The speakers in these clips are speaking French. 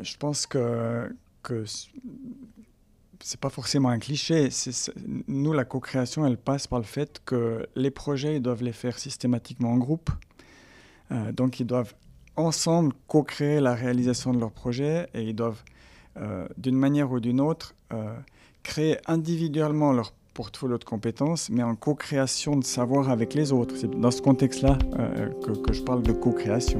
je pense que, que c'est pas forcément un cliché. nous, la co-création, elle passe par le fait que les projets, ils doivent les faire systématiquement en groupe. Euh, donc, ils doivent ensemble co-créer la réalisation de leur projet et ils doivent, euh, d'une manière ou d'une autre, euh, créer individuellement leur portfolio de compétences, mais en co-création de savoir avec les autres. C'est dans ce contexte-là que, que je parle de co-création.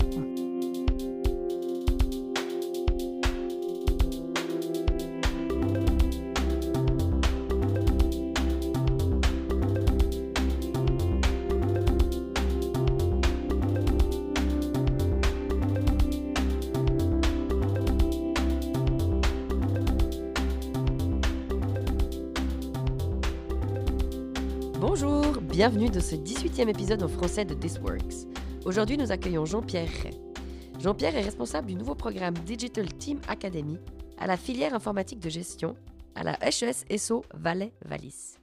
Bienvenue dans ce 18e épisode en français de This Works. Aujourd'hui, nous accueillons Jean-Pierre Ray. Jean-Pierre est responsable du nouveau programme Digital Team Academy à la filière informatique de gestion à la HES SO Valais-Valis.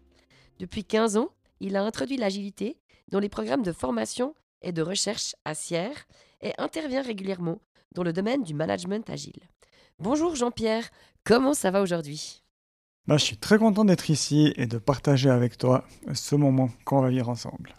Depuis 15 ans, il a introduit l'agilité dans les programmes de formation et de recherche à Sierre et intervient régulièrement dans le domaine du management agile. Bonjour Jean-Pierre, comment ça va aujourd'hui? Bah, je suis très content d'être ici et de partager avec toi ce moment qu'on va vivre ensemble.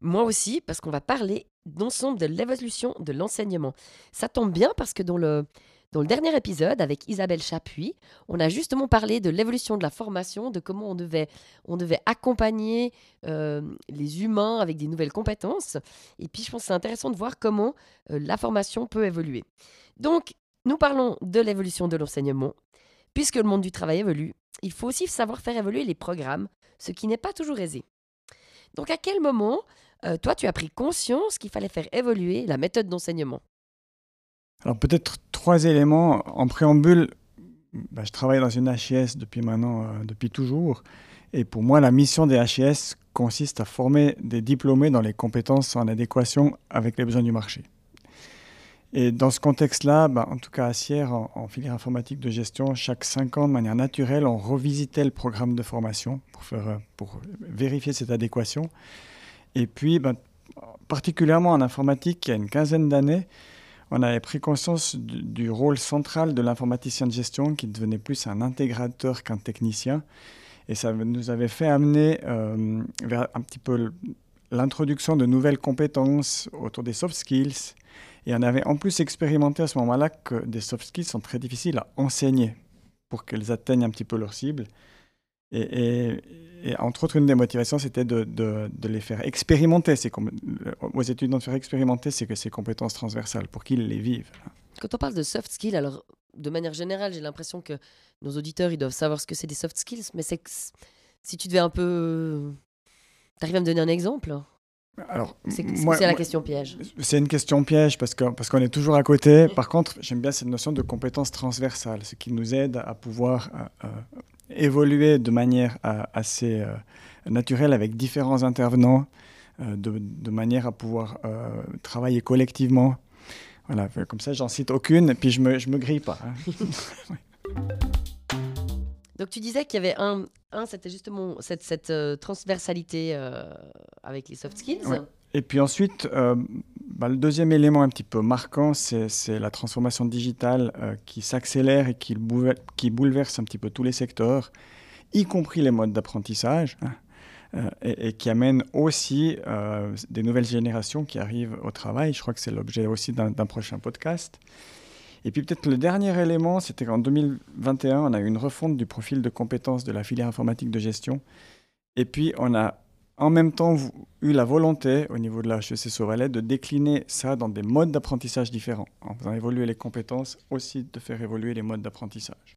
Moi aussi, parce qu'on va parler d'ensemble de l'évolution de l'enseignement. Ça tombe bien parce que dans le, dans le dernier épisode avec Isabelle Chapuis, on a justement parlé de l'évolution de la formation, de comment on devait, on devait accompagner euh, les humains avec des nouvelles compétences. Et puis je pense que c'est intéressant de voir comment euh, la formation peut évoluer. Donc, nous parlons de l'évolution de l'enseignement. Puisque le monde du travail évolue, il faut aussi savoir faire évoluer les programmes, ce qui n'est pas toujours aisé. Donc à quel moment, euh, toi, tu as pris conscience qu'il fallait faire évoluer la méthode d'enseignement? Alors peut-être trois éléments. En préambule, bah, je travaille dans une HIS depuis maintenant, euh, depuis toujours. Et pour moi, la mission des HIS consiste à former des diplômés dans les compétences en adéquation avec les besoins du marché. Et dans ce contexte-là, bah, en tout cas à Sierre, en, filière informatique de gestion, chaque cinq ans, de manière naturelle, on revisitait le programme de formation pour, euh, pour vérifier cette adéquation. Et puis, bah, particulièrement en informatique, il y a une quinzaine d'années, on avait pris conscience du, rôle central de l'informaticien de gestion qui devenait plus un intégrateur qu'un technicien. Et ça nous avait fait amener euh, vers un petit peu l'introduction de nouvelles compétences autour des soft skills et on avait en plus expérimenté à ce moment-là que des soft skills sont très difficiles à enseigner pour qu'elles atteignent un petit peu leur cible. Et, entre autres, une des motivations, c'était de, les faire expérimenter, ces, aux étudiants de faire expérimenter ces, ces compétences transversales pour qu'ils les vivent. Quand on parle de soft skills, alors de manière générale, j'ai l'impression que nos auditeurs, ils doivent savoir ce que c'est des soft skills, mais c'est si tu devais un peu... T'arrives à me donner un exemple? Alors, c'est la question piège. C'est une question piège parce qu'on parce qu'on est toujours à côté. Par contre, j'aime bien cette notion de compétence transversale, ce qui nous aide à pouvoir euh, euh, évoluer de manière euh, assez naturelle avec différents intervenants, de, de, manière à pouvoir travailler collectivement. Voilà, comme ça, j'en cite aucune, et puis je me, je me grille pas. Hein. Tu disais qu'il y avait un, c'était justement cette, euh, transversalité euh, avec les soft skills. Et puis ensuite, euh, bah, le deuxième élément un petit peu marquant, c'est la transformation digitale qui s'accélère et qui, bouleverse un petit peu tous les secteurs, y compris les modes d'apprentissage, hein, et, qui amène aussi des nouvelles générations qui arrivent au travail. Je crois que c'est l'objet aussi d'un prochain podcast. Et puis peut-être le dernier élément, c'était qu'en 2021, on a eu une refonte du profil de compétences de la filière informatique de gestion. Et puis on a en même temps eu la volonté au niveau de la HEC Valais de décliner ça dans des modes d'apprentissage différents, en faisant évoluer les compétences, aussi de faire évoluer les modes d'apprentissage.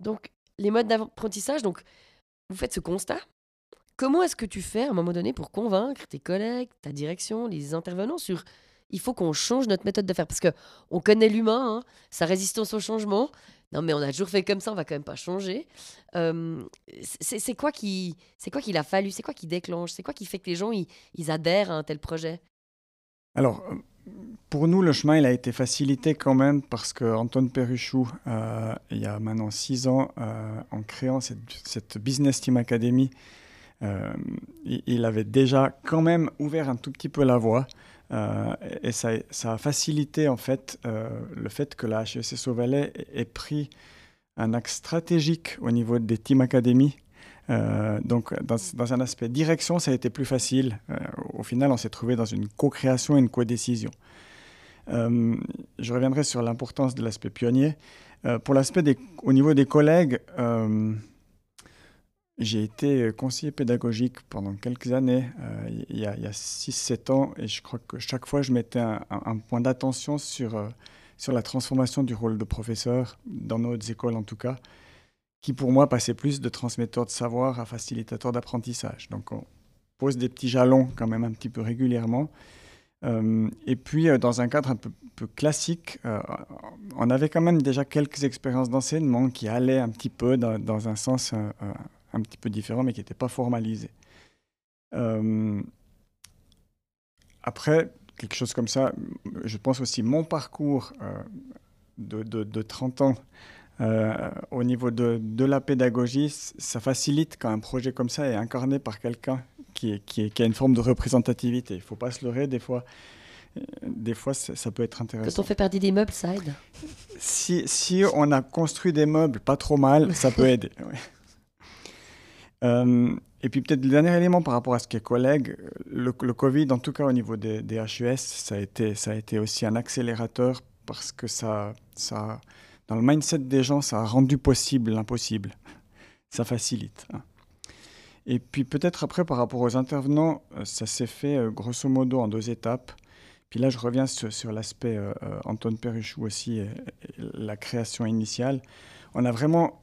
Donc les modes d'apprentissage, donc vous faites ce constat. Comment est-ce que tu fais à un moment donné pour convaincre tes collègues, ta direction, les intervenants sur il faut qu'on change notre méthode de faire parce que on connaît l'humain, hein, sa résistance au changement. Non, mais on a toujours fait comme ça, on va quand même pas changer. c'est quoi qui, c'est quoi qu'il a fallu, c'est quoi qui déclenche, c'est quoi qui fait que les gens ils, adhèrent à un tel projet? Alors, pour nous, le chemin il a été facilité quand même parce que Antoine Perruchou, euh, il y a maintenant six ans, euh, en créant cette, Business Team Academy, euh, il avait déjà quand même ouvert un tout petit peu la voie et ça, a facilité en fait le fait que la HESS Valais ait pris un axe stratégique au niveau des Team Academy. Euh, donc, dans, un aspect direction, ça a été plus facile. Euh, au final, on s'est trouvé dans une co-création et une co-décision. Euh, je reviendrai sur l'importance de l'aspect pionnier. pour l'aspect au niveau des collègues, j'ai été conseiller pédagogique pendant quelques années, il y a, a 6-7 ans, et je crois que chaque fois, je mettais un, point d'attention sur sur la transformation du rôle de professeur, dans nos écoles en tout cas, qui pour moi passait plus de transmetteur de savoir à facilitateur d'apprentissage. Donc on pose des petits jalons quand même un petit peu régulièrement. Euh, et puis euh, dans un cadre un peu, classique, euh, on avait quand même déjà quelques expériences d'enseignement qui allaient un petit peu dans, un sens un petit peu différent, mais qui n'étaient pas formalisés. après, quelque chose comme ça. Je pense aussi mon parcours euh, de, de, 30 ans euh, au niveau de, de, la pédagogie, ça facilite quand un projet comme ça est incarné par quelqu'un qui, qui, qui, a une forme de représentativité. Il ne faut pas se leurrer, des fois, euh, des fois ça peut être intéressant. Quand on fait perdre des meubles, ça aide si, si, on a construit des meubles pas trop mal, ça peut aider. Et puis peut-être le dernier élément par rapport à ce qui est collègue, le, Covid, en tout cas au niveau des, HUS, ça a, été, ça a été aussi un accélérateur parce que ça, ça, dans le mindset des gens, ça a rendu possible l'impossible. Ça facilite. Hein. Et puis peut-être après, par rapport aux intervenants, euh, ça s'est fait euh, grosso modo en deux étapes. Puis là, je reviens sur, l'aspect euh, Antoine Perruchou aussi, la création initiale. On a vraiment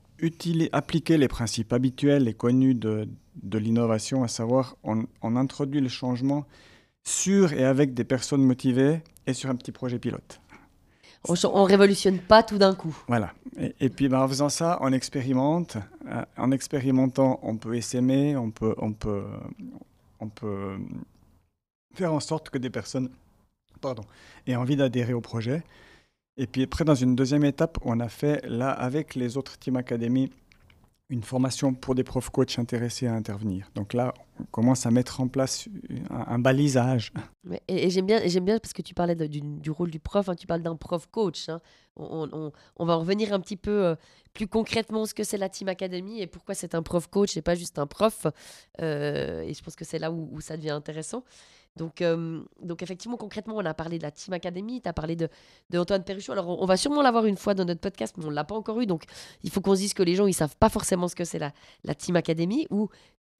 appliquer les principes habituels et connus de, de l'innovation, à savoir on, introduit le changement sur et avec des personnes motivées et sur un petit projet pilote. On ne révolutionne pas tout d'un coup. Voilà. Et, puis ben, en faisant ça, on expérimente. Euh, en expérimentant, on peut essaimer, on peut, on, peut, on peut faire en sorte que des personnes pardon, aient envie d'adhérer au projet. Et puis après, dans une deuxième étape, on a fait, là, avec les autres Team Academy, une formation pour des profs coachs intéressés à intervenir. Donc là, on commence à mettre en place un, balisage. Et, j'aime bien, j'aime bien parce que tu parlais du, rôle du prof, hein, tu parles d'un prof coach. Hein. On, va revenir un petit peu euh, plus concrètement ce que c'est la Team Academy et pourquoi c'est un prof coach et pas juste un prof. Euh, et je pense que c'est là où, ça devient intéressant. Donc, euh, donc effectivement, concrètement, on a parlé de la Team Academy, tu as parlé de, de Antoine Perruchot. Alors, on, va sûrement l'avoir une fois dans notre podcast, mais on ne l'a pas encore eu. Donc, il faut qu'on se dise que les gens, ils savent pas forcément ce que c'est la, la Team Academy ou,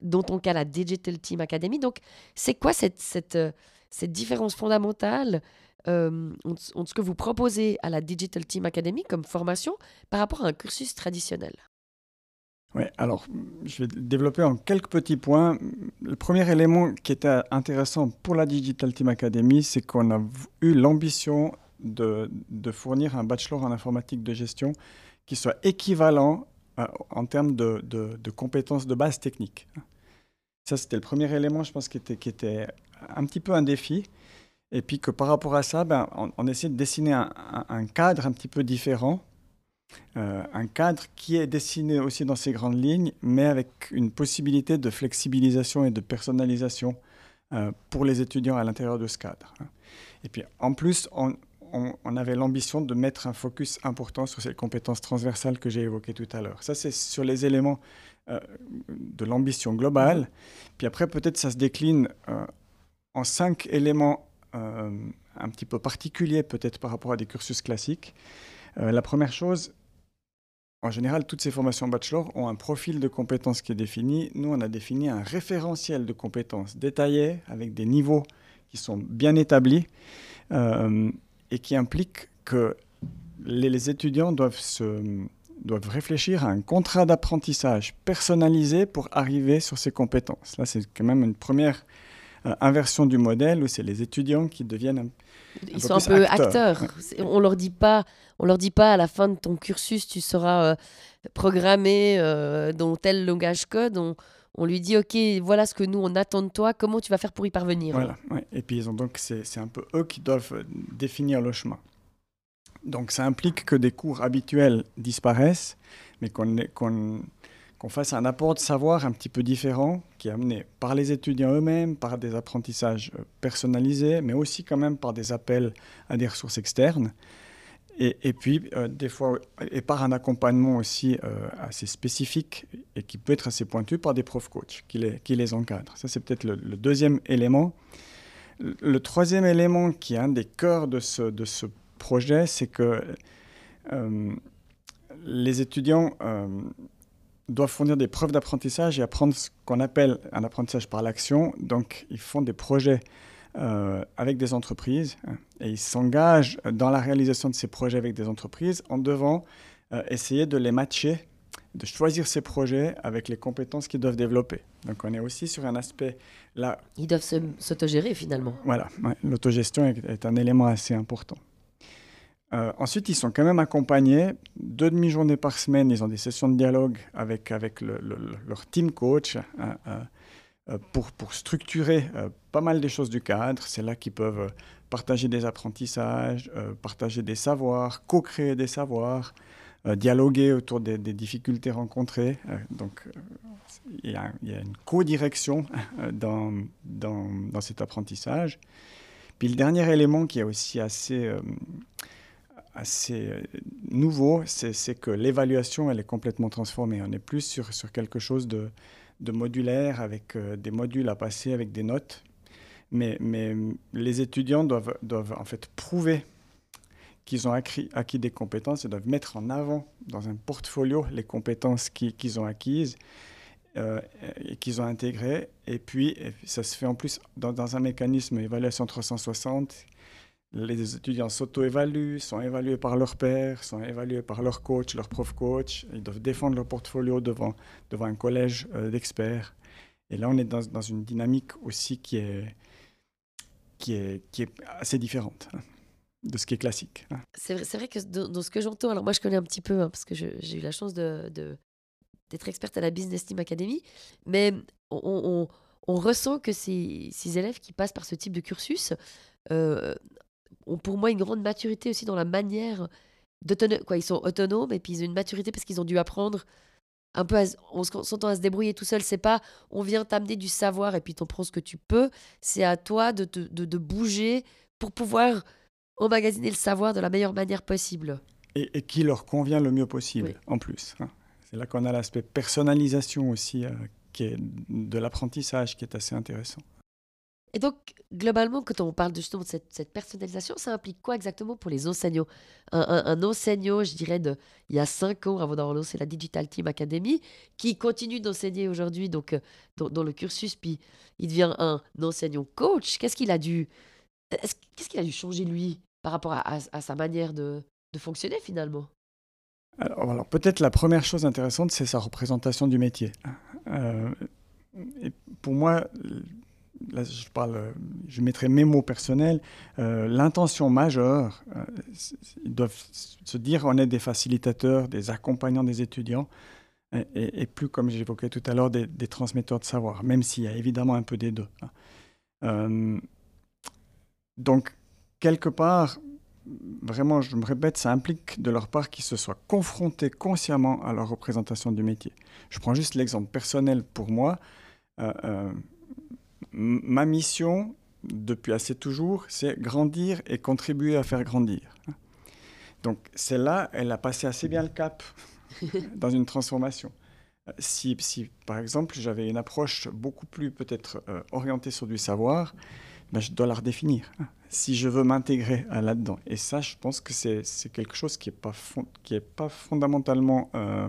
dans ton cas, la Digital Team Academy. Donc, c'est quoi cette, cette, euh, cette différence fondamentale euh, entre ce que vous proposez à la Digital Team Academy comme formation par rapport à un cursus traditionnel? Alors je vais développer en quelques petits points. Le premier élément qui était intéressant pour la Digital Team Academy, c'est qu'on a eu l'ambition de, fournir un bachelor en informatique de gestion qui soit équivalent euh, en termes de, compétences de base technique. Ça, c'était le premier élément, je pense, qui était, un petit peu un défi. Et puis que par rapport à ça, ben, on, on essaie de dessiner un, cadre un petit peu différent euh, un cadre qui est dessiné aussi dans ses grandes lignes, mais avec une possibilité de flexibilisation et de personnalisation euh, pour les étudiants à l'intérieur de ce cadre. Et puis en plus, on, avait l'ambition de mettre un focus important sur ces compétences transversales que j'ai évoquées tout à l'heure. Ça, c'est sur les éléments euh, de l'ambition globale. Puis après, peut-être ça se décline en cinq éléments un petit peu particuliers, peut-être par rapport à des cursus classiques. la première chose, en général, toutes ces formations bachelor ont un profil de compétences qui est défini. Nous, on a défini un référentiel de compétences détaillé avec des niveaux qui sont bien établis euh, et qui impliquent que les, étudiants doivent, se, doivent réfléchir à un contrat d'apprentissage personnalisé pour arriver sur ces compétences. Là, c'est quand même une première inversion du modèle où c'est les étudiants qui deviennent un, ils sont un peu acteurs. On leur dit pas, on leur dit pas à la fin de ton cursus, tu seras euh, programmé euh, dans tel langage code. On, on, lui dit, ok, voilà ce que nous on attend de toi. Comment tu vas faire pour y parvenir? Voilà. Et puis ils ont donc c'est un peu eux qui doivent euh, définir le chemin. Donc ça implique que des cours habituels disparaissent, mais qu'on qu'on fasse un apport de savoir un petit peu différent, qui est amené par les étudiants eux-mêmes, par des apprentissages euh, personnalisés, mais aussi quand même par des appels à des ressources externes. Et, puis, euh, des fois, et par un accompagnement aussi euh, assez spécifique et qui peut être assez pointu par des profs coachs qui les, qui les encadrent. Ça, c'est peut-être le, deuxième élément. Le, troisième élément qui est un des cœurs de ce, de ce projet, c'est que les étudiants doivent fournir des preuves d'apprentissage et apprendre ce qu'on appelle un apprentissage par l'action. Donc, ils font des projets euh, avec des entreprises hein, et ils s'engagent dans la réalisation de ces projets avec des entreprises en devant euh, essayer de les matcher, de choisir ces projets avec les compétences qu'ils doivent développer. Donc, on est aussi sur un aspect là. Ils doivent s'autogérer finalement. Voilà, l'autogestion est un élément assez important. Euh, ensuite, ils sont quand même accompagnés deux demi-journées par semaine. Ils ont des sessions de dialogue avec, avec leur team coach hein, euh, euh, pour, pour, structurer pas mal des choses du cadre. C'est là qu'ils peuvent partager des apprentissages, partager des savoirs, co-créer des savoirs, dialoguer autour des, difficultés rencontrées. donc, il y, a, y, a une co-direction dans, dans, dans, cet apprentissage. Puis le dernier élément qui est aussi assez assez euh, nouveau, c'est que l'évaluation, elle est complètement transformée. On est plus sur, sur quelque chose de, de modulaire, avec euh, des modules à passer, avec des notes. Mais, mais les étudiants doivent, doivent en fait prouver qu'ils ont acquis, acquis, des compétences et doivent mettre en avant dans un portfolio les compétences qu'ils ont acquises euh, et qu'ils ont intégrées. Et puis, ça se fait en plus dans, dans un mécanisme évaluation 360 les étudiants s'auto-évaluent, sont évalués par leur père, sont évalués par leur coach, leur prof coach. Ils doivent défendre leur portfolio devant, devant un collège euh, d'experts. Et là, on est dans, dans, une dynamique aussi qui est, qui est, qui est assez différente hein, de ce qui est classique. Hein. C'est vrai, que dans, ce que j'entends, alors moi je connais un petit peu, hein, parce que j'ai eu la chance d'être experte à la Business Team Academy, mais on, ressent que ces, ces, élèves qui passent par ce type de cursus euh, ont pour moi une grande maturité aussi dans la manière d'autonomie. Quoi, ils sont autonomes et puis ils ont une maturité parce qu'ils ont dû apprendre un peu, en s'entend à se débrouiller tout seul. C'est pas on vient t'amener du savoir et puis t'en prends ce que tu peux. C'est à toi de, de, de, bouger pour pouvoir emmagasiner le savoir de la meilleure manière possible. Et, qui leur convient le mieux possible en plus. Hein. C'est là qu'on a l'aspect personnalisation aussi euh, qui est de l'apprentissage qui est assez intéressant. Et donc, globalement, quand on parle justement de cette, personnalisation, ça implique quoi exactement pour les enseignants? Un, enseignant, je dirais, il y a cinq ans avant d'avoir lancé la Digital Team Academy, qui continue d'enseigner aujourd'hui donc euh, dans, le cursus, puis il devient un enseignant coach. Qu'est-ce qu'il a dû, qu'est-ce qu'il a dû changer lui par rapport à, sa manière de, fonctionner finalement? Alors, peut-être la première chose intéressante, c'est sa représentation du métier. Euh, pour moi, je parle, je mettrai mes mots personnels, euh, l'intention majeure, euh, ils doivent se dire on est des facilitateurs, des accompagnants des étudiants, et, plus comme j'évoquais tout à l'heure, des, transmetteurs de savoir, même s'il y a évidemment un peu des deux. Hein. Euh, donc, quelque part, vraiment, je me répète, ça implique de leur part qu'ils se soient confrontés consciemment à leur représentation du métier. Je prends juste l'exemple personnel pour moi ma mission, depuis assez toujours, c'est grandir et contribuer à faire grandir. Donc celle-là, elle a passé assez bien le cap dans une transformation. Si, si par exemple, j'avais une approche beaucoup plus peut-être euh, orientée sur du savoir, ben, je dois la redéfinir si je veux m'intégrer là-dedans. Et ça, je pense que c'est quelque chose qui n'est pas, qui pas fondamentalement euh,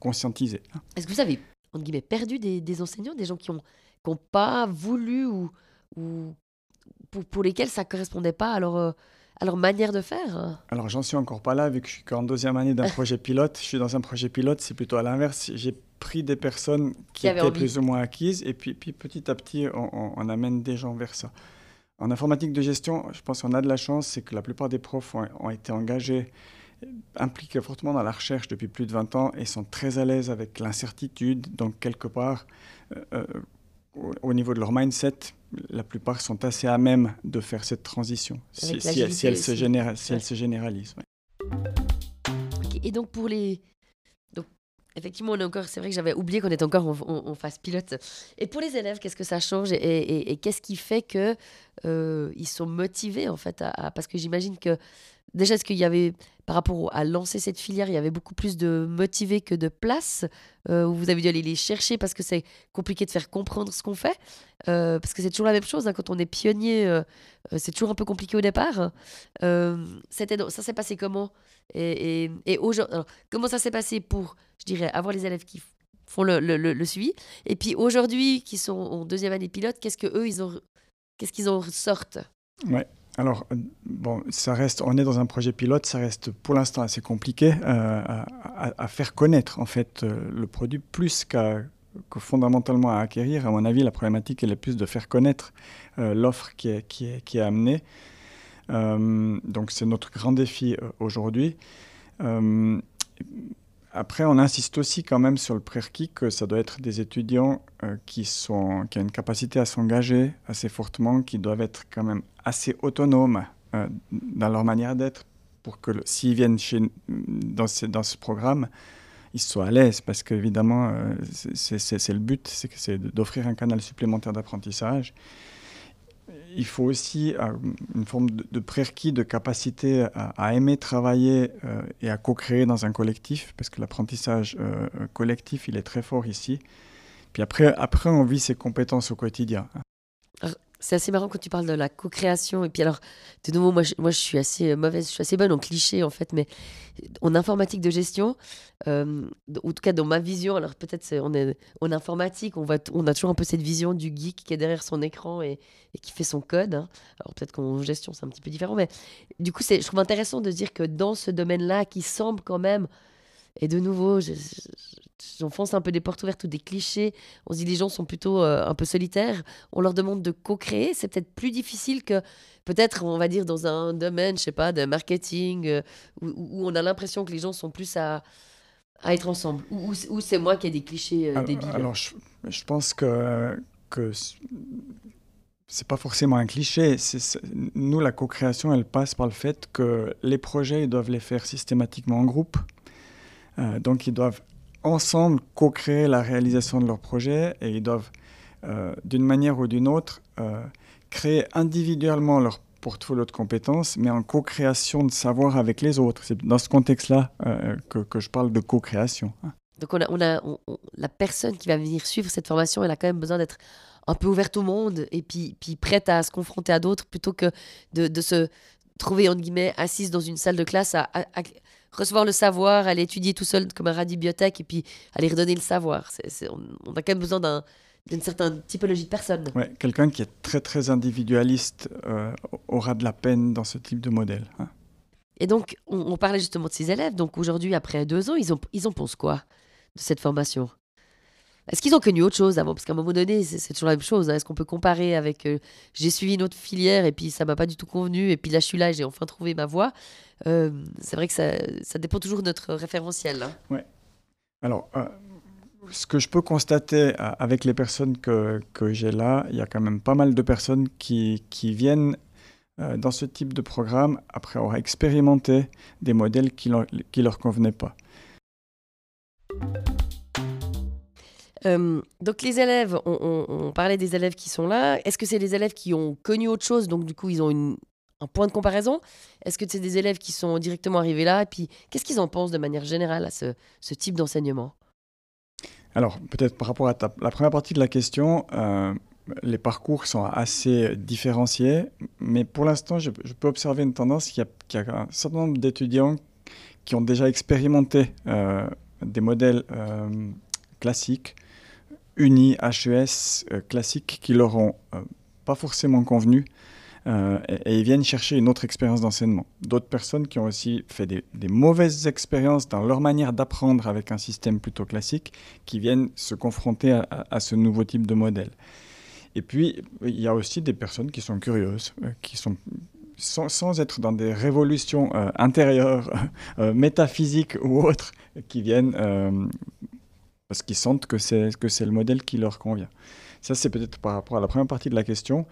conscientisé. Est-ce que vous avez, entre guillemets, perdu des, des enseignants, des gens qui ont qui n'ont pas voulu ou, ou pour, pour, lesquels ça ne correspondait pas à leur, euh, à leur manière de faire Alors, j'en suis encore pas là, vu que je suis qu'en deuxième année d'un projet pilote. Je suis dans un projet pilote, c'est plutôt à l'inverse. J'ai pris des personnes qui, étaient plus ou moins acquises, et puis, puis petit à petit, on, on, amène des gens vers ça. En informatique de gestion, je pense qu'on a de la chance, c'est que la plupart des profs ont, ont, été engagés, impliqués fortement dans la recherche depuis plus de 20 ans et sont très à l'aise avec l'incertitude. Donc, quelque part, euh, euh au, niveau de leur mindset, la plupart sont assez à même de faire cette transition, si, elle, se généralise. Et donc pour les... Donc, Effectivement, on est encore. C'est vrai que j'avais oublié qu'on était encore en, phase pilote. Et pour les élèves, qu'est-ce que ça change et, qu'est-ce qui fait que euh, sont motivés en fait à, Parce que j'imagine que déjà, est-ce qu'il y avait par rapport à lancer cette filière, il y avait beaucoup plus de motivés que de places euh, où vous avez dû aller les chercher parce que c'est compliqué de faire comprendre ce qu'on fait. Euh, parce que c'est toujours la même chose hein, quand on est pionnier, c'est toujours un peu compliqué au départ. ça s'est passé comment? Et, aujourd'hui, comment ça s'est passé pour je dirais, avoir les élèves qui font le, le, suivi? Et puis aujourd'hui, qui sont en deuxième année pilote, qu'est-ce que eux ils ont, qu'est-ce qu'ils en Ouais. Alors, euh, bon, ça reste, on est dans un projet pilote, ça reste pour l'instant assez compliqué euh, à, faire connaître en fait euh, le produit plus qu'à que fondamentalement à acquérir. À mon avis, la problématique elle est plus de faire connaître l'offre qui est, qui, est, amenée. donc c'est notre grand défi aujourd'hui. Après, on insiste aussi quand même sur le prérequis que ça doit être des étudiants qui, sont, qui ont une capacité à s'engager assez fortement, qui doivent être quand même assez autonomes euh, dans leur manière d'être pour que s'ils viennent chez, dans, ce, dans ce programme, ils soient à l'aise parce qu'évidemment, euh, c'est le but, c'est d'offrir un canal supplémentaire d'apprentissage il faut aussi euh, une forme de, prérequis, de capacité à, aimer travailler euh, et à co-créer dans un collectif, parce que l'apprentissage collectif, il est très fort ici. Puis après, après, on vit ses compétences au quotidien. C'est assez marrant quand tu parles de la co-création. Et puis alors, de nouveau, moi je, moi, je suis assez mauvaise, je suis assez bonne en cliché en fait, mais en informatique de gestion, euh, en tout cas dans ma vision, alors peut-être on est en informatique, on a toujours un peu cette vision du geek qui est derrière son écran et, qui fait son code. Hein. Alors peut-être qu'en gestion c'est un petit peu différent, mais du coup, je trouve intéressant de dire que dans ce domaine-là, qui semble quand même et de nouveau, j'enfonce un peu des portes ouvertes ou des clichés. On se dit les gens sont plutôt euh, un peu solitaires. On leur demande de co-créer. C'est peut-être plus difficile que peut-être, on va dire, dans un domaine, je sais pas, de marketing, euh, où, on a l'impression que les gens sont plus à, à être ensemble. Ou, c'est moi qui ai des clichés euh, débiles. Alors, je, je, pense que, que c'est pas forcément un cliché. nous, la co-création, elle passe par le fait que les projets, ils doivent les faire systématiquement en groupe. Euh, donc ils doivent ensemble co-créer la réalisation de leur projet et ils doivent, euh, d'une manière ou d'une autre, euh, créer individuellement leur portfolio de compétences, mais en co-création de savoir avec les autres. C'est dans ce contexte-là que, je parle de co-création. Donc la personne qui va venir suivre cette formation, elle a quand même besoin d'être un peu ouverte au monde et puis, prête à se confronter à d'autres plutôt que de, se trouver, entre guillemets, assise dans une salle de classe à, recevoir le savoir, aller étudier tout seul comme un rat bibliothèque et puis aller redonner le savoir. on, a quand même besoin d'une certaine typologie de personne. Ouais, quelqu'un qui est très très individualiste euh, aura de la peine dans ce type de modèle. Hein. Et donc, on, parlait justement de ces élèves. Donc aujourd'hui, après deux ans, ils, ont, ils en pensent quoi de cette formation? Est-ce qu'ils ont connu autre chose avant? Parce qu'à un moment donné, c'est toujours la même chose. Hein. Est-ce qu'on peut comparer avec euh, j'ai suivi une autre filière et puis ça m'a pas du tout convenu et puis là je suis là et j'ai enfin trouvé ma voie euh, C'est vrai que ça, dépend toujours de notre référentiel. Hein. Ouais. Alors, euh, ce que je peux constater avec les personnes que, j'ai là, il y a quand même pas mal de personnes qui, viennent dans ce type de programme après avoir expérimenté des modèles qui ne qui leur convenaient pas. Euh, donc les élèves, on, parlait des élèves qui sont là. Est-ce que c'est des élèves qui ont connu autre chose, donc du coup ils ont un point de comparaison. Est-ce que c'est des élèves qui sont directement arrivés là? Et puis qu'est-ce qu'ils en pensent de manière générale à ce, type d'enseignement? Alors peut-être par rapport à la première partie de la question, euh, les parcours sont assez différenciés, mais pour l'instant je, peux observer une tendance qu'il y, a un certain nombre d'étudiants qui ont déjà expérimenté euh, des modèles classiques unis HES euh, classiques qui leur ont euh, pas forcément convenu euh, et, ils viennent chercher une autre expérience d'enseignement. D'autres personnes qui ont aussi fait des, mauvaises expériences dans leur manière d'apprendre avec un système plutôt classique, qui viennent se confronter à, ce nouveau type de modèle. Et puis, il y a aussi des personnes qui sont curieuses, qui sont sans, être dans des révolutions intérieures, métaphysiques ou autres, qui viennent parce qu'ils sentent que c'est que c'est le modèle qui leur convient. Ça, c'est peut-être par rapport à la première partie de la question.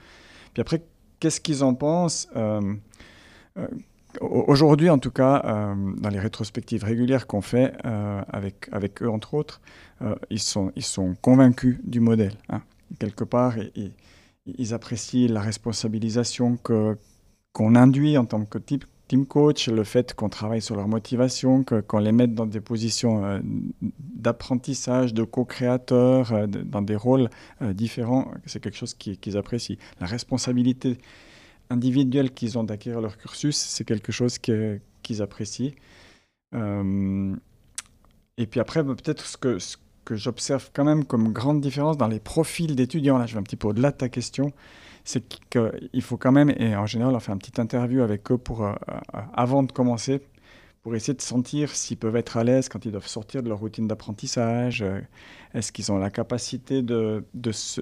Puis après, qu'est-ce qu'ils en pensent euh, euh, Aujourd'hui, en tout cas, euh, dans les rétrospectives régulières qu'on fait avec, avec eux, entre autres, ils, sont, ils sont convaincus du modèle. Hein. Quelque part, et, ils apprécient la responsabilisation que, qu'on induit en tant que type, team coach, le fait qu'on travaille sur leur motivation, qu'on les mette dans des positions d'apprentissage, de co-créateurs, dans des rôles différents, c'est quelque chose qu'ils apprécient. La responsabilité individuelle qu'ils ont d'acquérir leur cursus, c'est quelque chose qu'ils apprécient. Euh, et puis après, bah, peut-être que, ce que j'observe quand même comme grande différence dans les profils d'étudiants, là je vais un petit peu au-delà de ta question, c'est qu'il faut quand même, et en général on fait une petite interview avec eux pour, euh, euh, avant de commencer, pour essayer de sentir s'ils peuvent être à l'aise quand ils doivent sortir de leur routine d'apprentissage. Euh, est-ce qu'ils ont la capacité de, de se,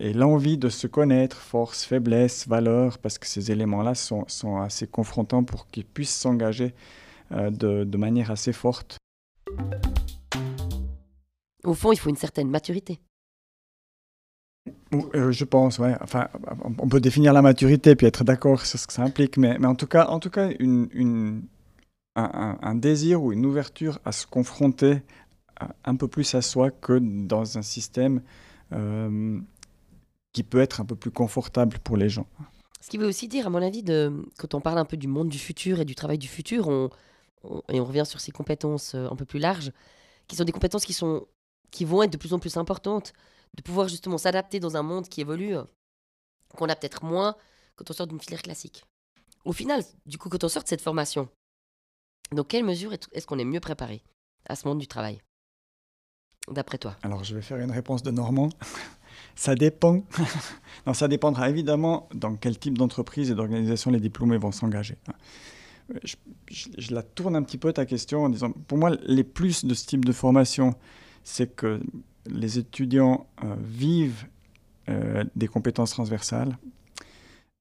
et l'envie de se connaître, force, faiblesse, valeur, parce que ces éléments-là sont, sont, assez confrontants pour qu'ils puissent s'engager de, de, manière assez forte. Au fond, il faut une certaine maturité. Euh, je pense, ouais. Enfin, on peut définir la maturité puis être d'accord sur ce que ça implique, mais, en tout cas, en tout cas, un, désir ou une ouverture à se confronter un peu plus à soi que dans un système euh, qui peut être un peu plus confortable pour les gens. Ce qui veut aussi dire, à mon avis, de, quand on parle un peu du monde du futur et du travail du futur, et on revient sur ces compétences euh, un peu plus larges, qui sont des compétences qui, sont, qui vont être de plus en plus importantes, de pouvoir justement s'adapter dans un monde qui évolue, qu'on a peut-être moins quand on sort d'une filière classique. Au final, du coup, quand on sort de cette formation, dans quelle mesure est-ce qu'on est mieux préparé à ce monde du travail D'après toi? Alors, je vais faire une réponse de Normand. ça dépend. non, ça dépendra évidemment dans quel type d'entreprise et d'organisation les diplômés vont s'engager. Je, la tourne un petit peu ta question en disant, pour moi, les plus de ce type de formation, c'est que les étudiants euh, vivent euh, des compétences transversales,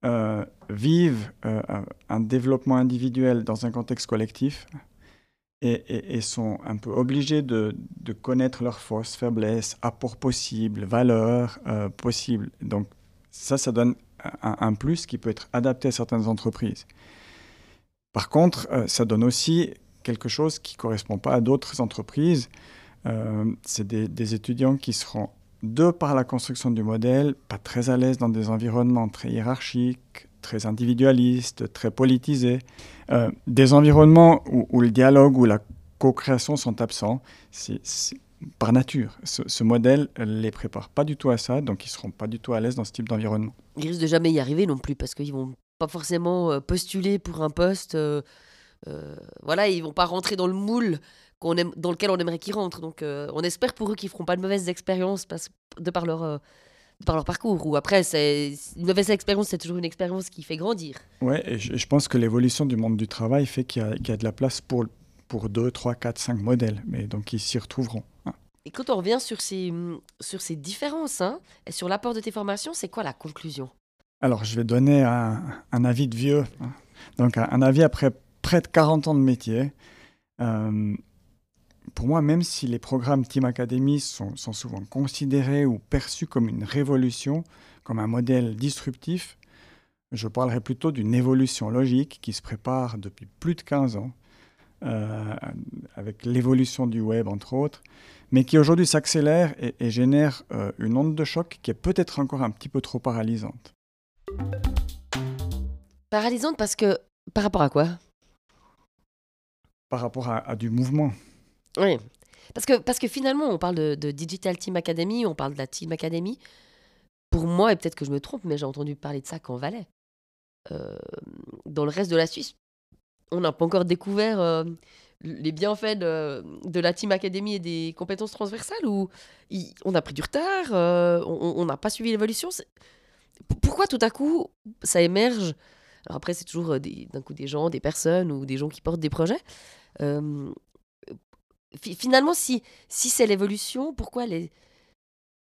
euh, vivent un développement individuel dans un contexte collectif et, sont un peu obligés de, connaître leurs forces, faiblesses, apports possibles, valeurs possibles. Donc ça, ça donne un, plus qui peut être adapté à certaines entreprises. Par contre, ça donne aussi quelque chose qui ne correspond pas à d'autres entreprises. C'est des, étudiants qui seront de par la construction du modèle, pas très à l'aise dans des environnements très hiérarchiques, très individualistes, très politisés, euh, des environnements où, le dialogue ou la co-création sont absents. C'est, par nature, ce, modèle ne les prépare pas du tout à ça, donc ils ne seront pas du tout à l'aise dans ce type d'environnement. Ils risquent de jamais y arriver non plus, parce qu'ils vont pas forcément euh, postuler pour un poste. Euh, voilà, ils vont pas rentrer dans le moule aime, dans lequel on aimerait qu'ils rentrent. Donc euh, on espère pour eux qu'ils feront pas de mauvaises expériences parce, de, par leur, euh, par leur parcours. Ou après, c'est, une mauvaise expérience, c'est toujours une expérience qui fait grandir. Ouais, et je, pense que l'évolution du monde du travail fait qu'il y a, y a de la place pour, pour 2, 3, 4, 5 modèles. Mais donc ils s'y retrouveront. Hein. Et quand on revient sur ces, sur ces différences hein, et sur l'apport de tes formations, c'est quoi la conclusion? Alors, je vais donner un, un avis de vieux. Hein. Donc, un, un, avis après près de 40 ans de métier. Euh, pour moi, même si les programmes Team Academy sont, souvent considérés ou perçus comme une révolution, comme un modèle disruptif, je parlerai plutôt d'une évolution logique qui se prépare depuis plus de 15 ans, euh, avec l'évolution du web entre autres, mais qui aujourd'hui s'accélère et, génère euh, une onde de choc qui est peut-être encore un petit peu trop paralysante. Paralysante parce que par rapport à quoi? Par rapport à du mouvement. Oui. Parce que, parce que finalement, on parle de, Digital Team Academy, on parle de la Team Academy. Pour moi, et peut-être que je me trompe, mais j'ai entendu parler de ça qu'en Valais. Euh, dans le reste de la Suisse, on n'a pas encore découvert euh, les bienfaits de, la Team Academy et des compétences transversales ou on a pris du retard, euh, on n'a pas suivi l'évolution. Pourquoi tout à coup ça émerge? Alors après, c'est toujours d'un coup des gens, des personnes ou des gens qui portent des projets finalement, si, si c'est l'évolution, pourquoi elle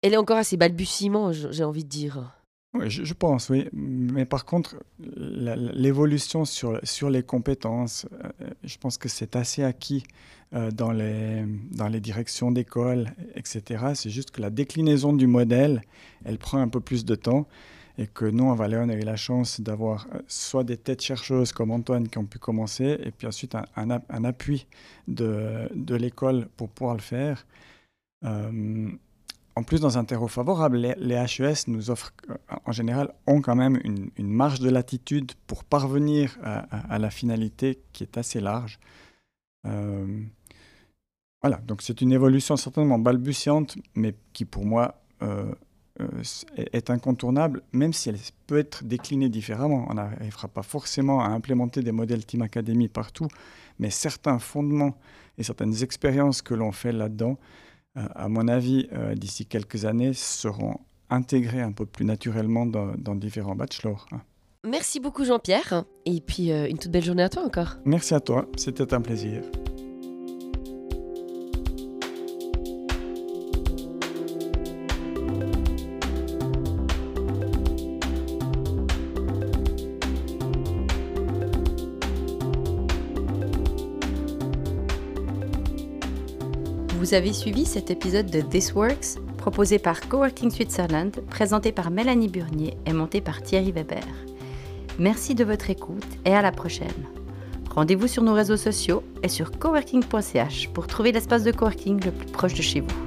est, encore à ses balbutiements, j'ai envie de dire? Oui, je, pense, oui. Mais par contre, l'évolution sur, sur les compétences, euh, je pense que c'est assez acquis euh, dans, les, dans les directions d'école, etc. C'est juste que la déclinaison du modèle, elle prend un peu plus de temps. Et que nous, en Valais, on a eu la chance d'avoir euh, soit des têtes chercheuses comme Antoine qui ont pu commencer, et puis ensuite un, appui de, l'école pour pouvoir le faire. Euh, en plus, dans un terreau favorable, les, HES nous offrent, euh, en général, ont quand même une, marge de latitude pour parvenir à, la finalité qui est assez large. voilà, donc c'est une évolution certainement balbutiante, mais qui pour moi est incontournable, même si elle peut être déclinée différemment. On n'arrivera pas forcément à implémenter des modèles Team Academy partout, mais certains fondements et certaines expériences que l'on fait là-dedans, euh, à mon avis, euh, d'ici quelques années, seront intégrés un peu plus naturellement dans, dans différents bachelors. Hein. Merci beaucoup Jean-Pierre, et puis une toute belle journée à toi encore. Merci à toi, c'était un plaisir. Vous avez suivi cet épisode de This Works, proposé par Coworking Switzerland, présenté par Mélanie Burnier et monté par Thierry Weber. Merci de votre écoute et à la prochaine. Rendez-vous sur nos réseaux sociaux et sur coworking.ch pour trouver l'espace de coworking le plus proche de chez vous.